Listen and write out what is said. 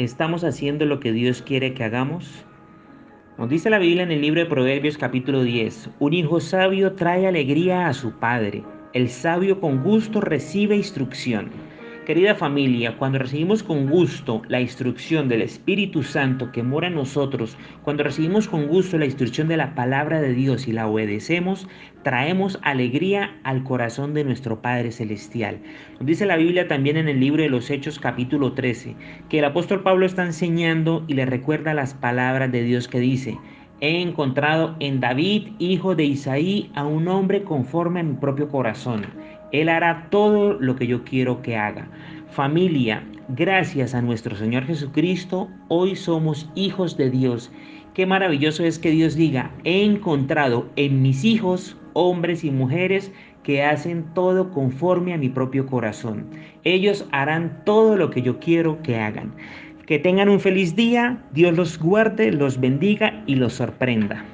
¿Estamos haciendo lo que Dios quiere que hagamos? Nos dice la Biblia en el libro de Proverbios capítulo 10, un hijo sabio trae alegría a su padre, el sabio con gusto recibe instrucción. Querida familia, cuando recibimos con gusto la instrucción del Espíritu Santo que mora en nosotros, cuando recibimos con gusto la instrucción de la palabra de Dios y la obedecemos, traemos alegría al corazón de nuestro Padre Celestial. Nos dice la Biblia también en el libro de los Hechos capítulo 13, que el apóstol Pablo está enseñando y le recuerda las palabras de Dios que dice, he encontrado en David, hijo de Isaí, a un hombre conforme a mi propio corazón él hará todo lo que yo quiero que haga. Familia, gracias a nuestro Señor Jesucristo, hoy somos hijos de Dios. Qué maravilloso es que Dios diga, he encontrado en mis hijos, hombres y mujeres, que hacen todo conforme a mi propio corazón. Ellos harán todo lo que yo quiero que hagan. Que tengan un feliz día, Dios los guarde, los bendiga y los sorprenda.